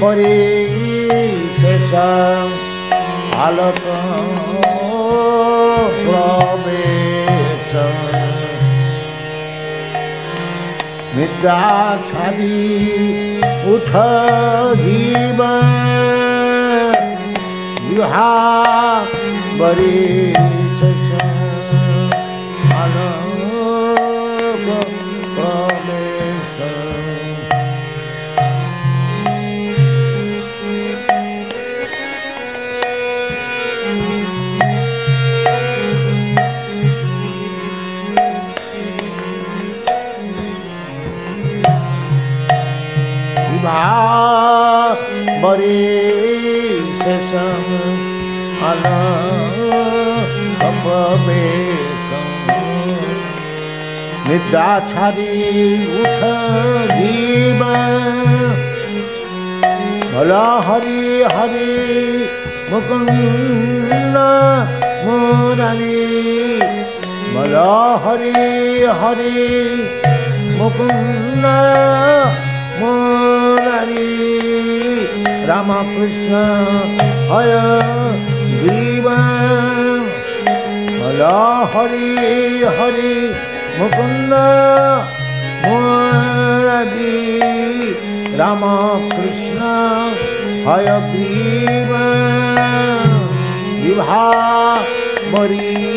বরি শেষ আলোক প্রবেশ নিদ্রা ছাড়ি উঠ জীব বিহা বরী പരിശേഷം അനാവേശം നിദ്രാചാരി ഉഷ ജീവ ഭല ഹരി ഹരി മുകുന്ദ മുരളി ഭല ഹരി ഹരി മുകുന്ദ മുരളി रामकृष्ण हय ग्रीव भल हरि हरि मुकुन्द मुरारी रामकृष्ण हय ग्रीव विभा मरी।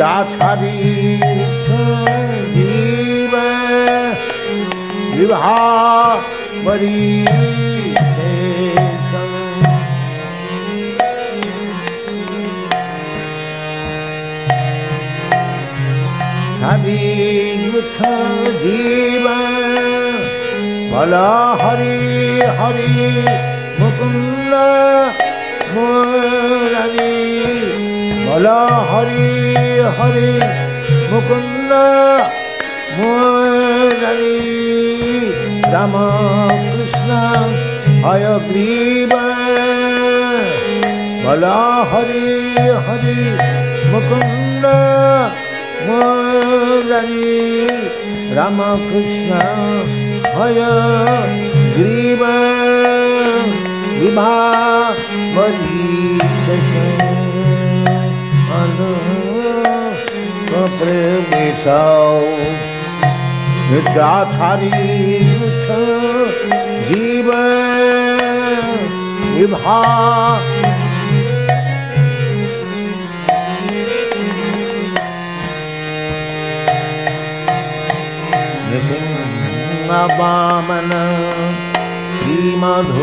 छाछरी जीव विभावरी हरि जीव भला हरी हरि मुकुंद मुरली। ভল হরি হরি মুকুন্দ মুরারি রাম কৃষ্ণ হয় গ্রীব ভল হরি হরি মুকুন্দ মুরারি রাম কৃষ্ণ হয় গ্রীব বিভা মরি শেষ। પ્રેમ સાવ ગાથારી જીવ વિભા નૃસિંહ વામન શ્રીમધુસૂદન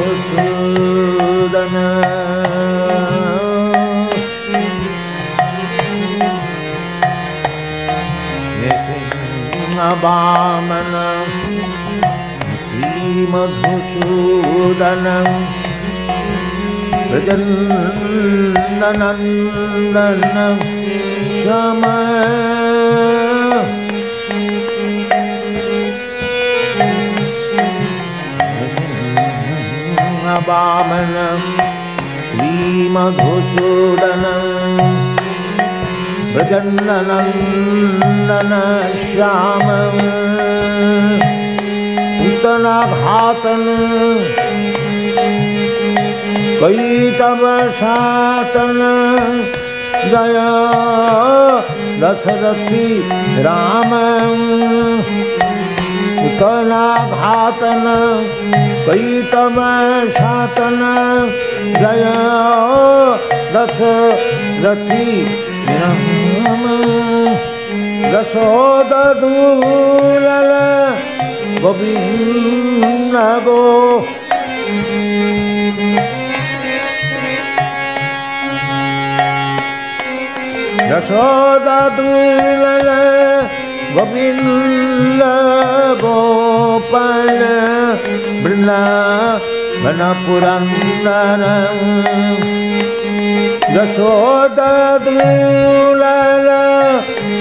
वामनं श्रीमधुसूदनम् गजन्दनन्दनं शम वामनं श्रीमधुसूदनम् भजननन्दन श्याम घातन कैतव सातन जय दशरथी राम उतना घातन कैतव सातन जय दश যশোদূল গোবিন্দ গো যশোদূল গোবিন্দ গোপাল বৃন্দা गोपाल वृन्दावन पुरन्दर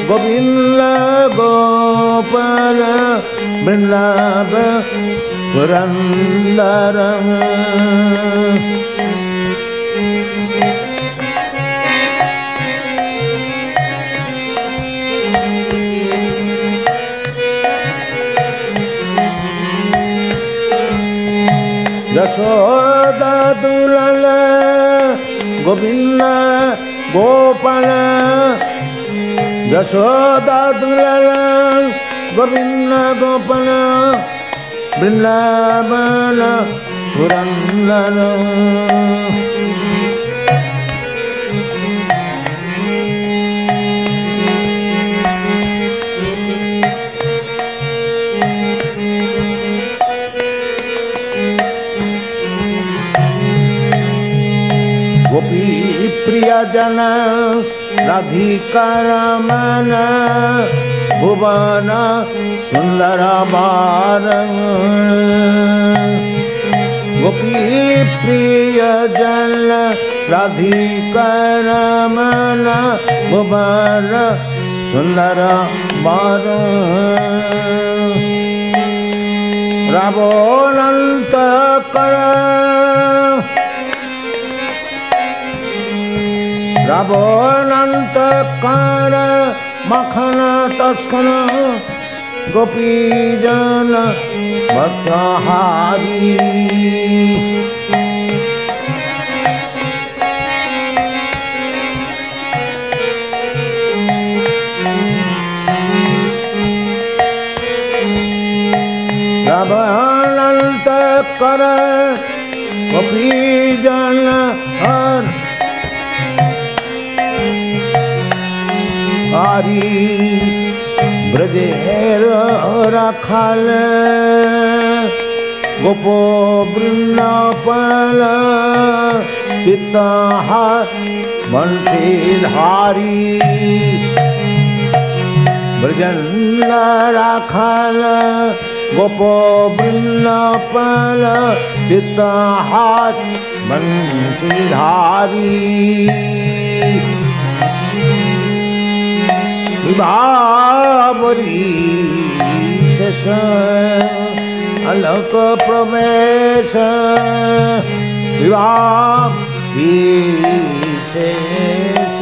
गोविन्द गोपाल वृन्दाव पुरन्दर ಯಶೋದ ದುಲಲ ಗೋವಿಂದ ಗೋಪಾಲ ಯಶೋದ ದುಲಲ ಗೋವಿಂದ ಗೋಪಾಲ ಬೃಂದಾವನ ಪುರಂದರ গোপী প্রিয়জন রাধিকারমন ভুবন সুন্দর গোপী প্রিয় প্রিয়জন রাধিকারমন ভুবন সুন্দর রাবণন্ত কর রাবণান্তকার মখন তৎক্ষণ গোপীজন বসহারি রাবণান্তকর গোপী भारी ब्रज रखल गोपो वृंद पल बंसी ब्रजन राखल गोपो वृंद पल पिता हाथ धारी शेष अलक प्रवेश विभाव शेष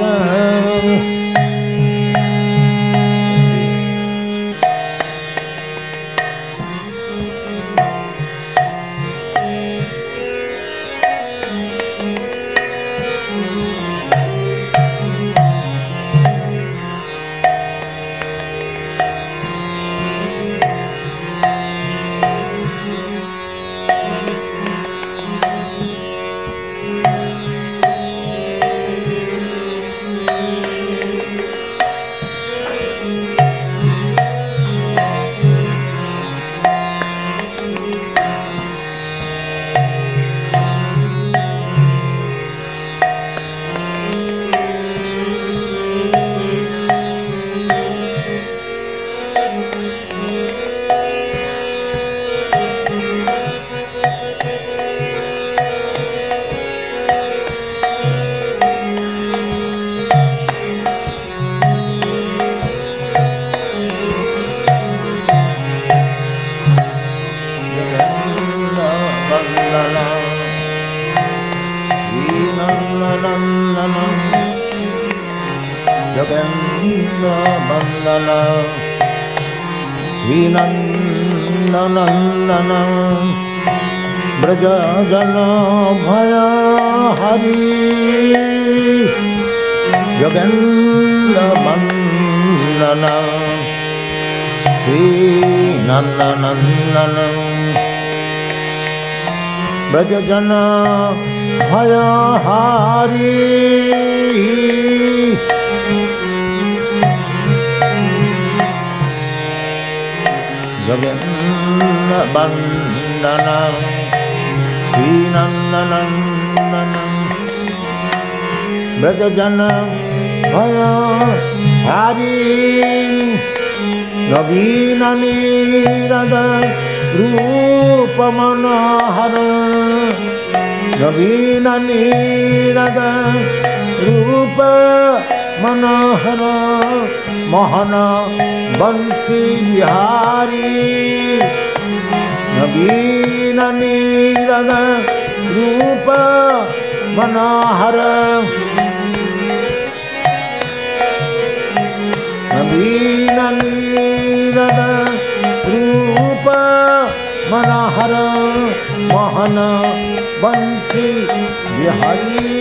श्रीनन्दनन्दन ब्रजगन भया हरि। जगन्द श्रीनन्दनन्दन। ब्रजगन भया जगन्नबन्दन श्रीनन्दनन्दन ब्रजजन भय हारी नवीननीरद रूप मनोहर नवीननीरद रूप मनोहर मोहन बंशी बिहारी नवीननीरद रूप मनोहर। नवीननीरद रूप मनोहर मोहन बंशी बिहारी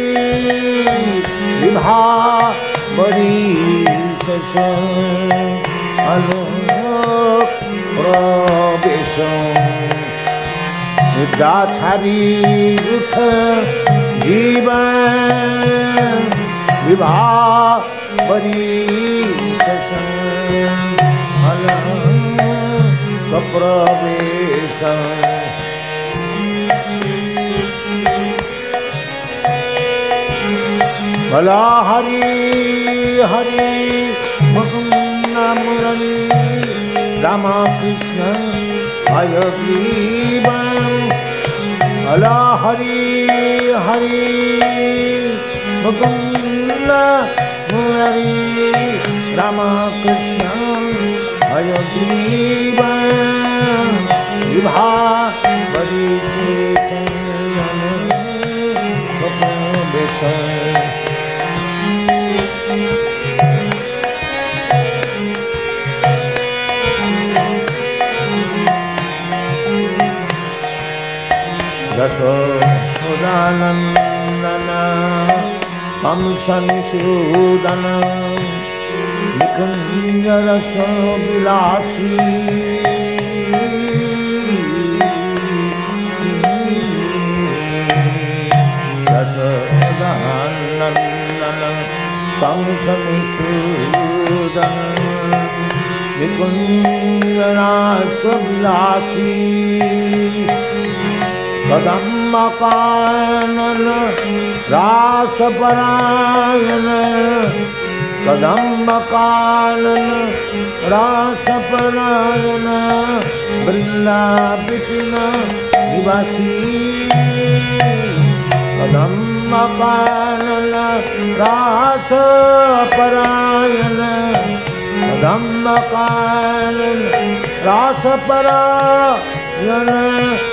विभा बड़ी अलोक प्रवेश निद्रा छारी उठ जीवन विभा बड़ी प्रवेश भला हरि हरि मुरली, रामा कृष्ण हयग्रीव भला हरि हरि मुकुंद मुरली, रामा कृष्ण हयग्रीव विभा बड़ी से यशोदानन्दन कंसनिषूदन निकुञ्जरसविलासी यशोदानन्दन कंसनिषूदन निकुञ्जरासविलासी कदम्बकानन रासपरायण। कदम्बकानन रासपरायण। वृन्दापितिन निवासी। कदम्बकानन रासपरायण। कदम्बकानन रासपरायण।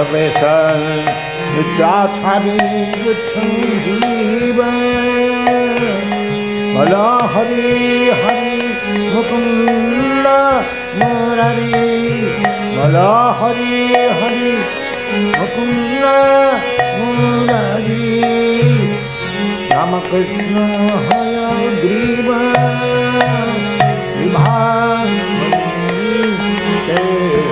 professor, dat hari jiva. Bala hari hari mukunda murari. Bala hari hari mukunda murari. Ramakrishna haya griva. Vibha. Thank you.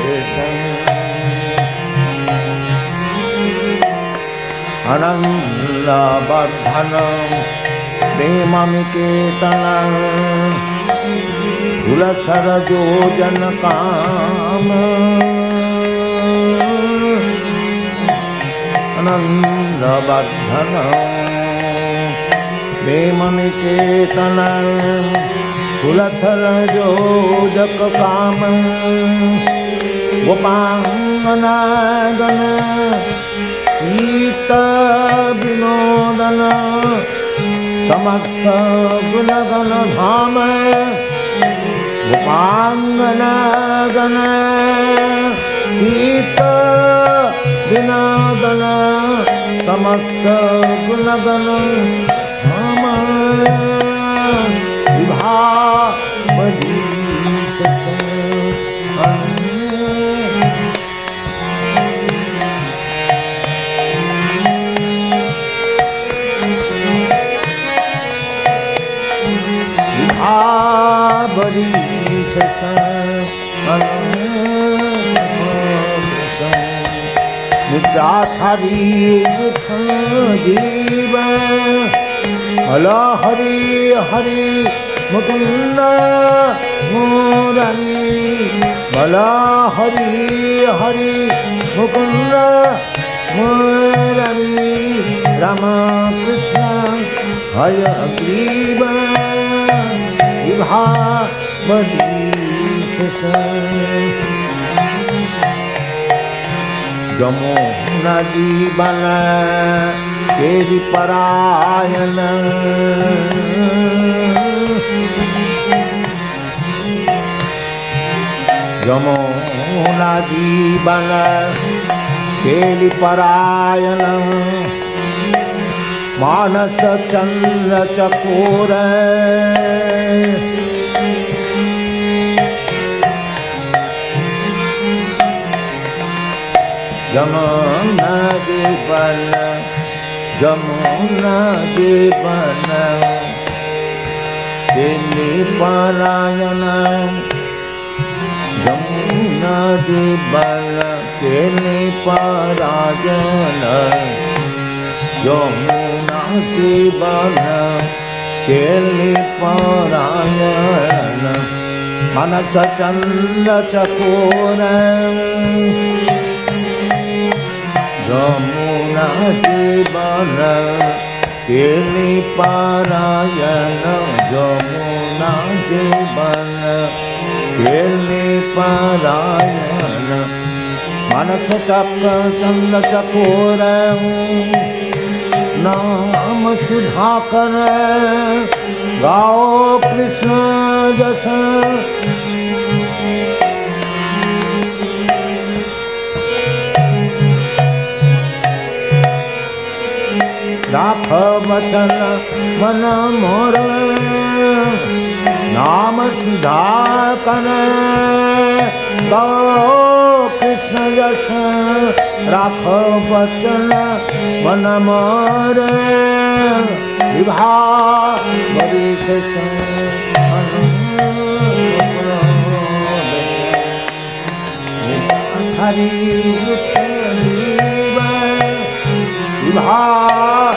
काम अनन्दवर्धन प्रेमनिकेतन कुलशरजोजक काम गोपाङ्गनागन गीत विनोदन समस्त गुणगण धाम गोपांगन गण गीत विनोदन समस्त गुणगण धाम। विभा নিদ্রা ছাড়ি জীব হল হরি হরি মুকুন্দ মুরানি বল হরি হরি মুকুন্দ মুরানি রাম কৃষ্ণ হর গ্রীব বিভা जमो नदी बन तेरी परायण। यमुना जीवन केली परायण। मानस चंद्र चकोर। म नदी बल यदि बन। कली पारायण यमुनादि बल के पारायण। यमुनादिबल कली पारायण। मनस चन्द्र चकोर यमुना की बल के परायण यमुना के बल खेलने पारायण मनस चक्र चंद्र चकोर नाम सुधा कर गाओ कृष्ण जस राख वचन मन मोर। नाम सुधा कर गो कृष्ण यश। राख बचन मन मर। विभा हरि। विभा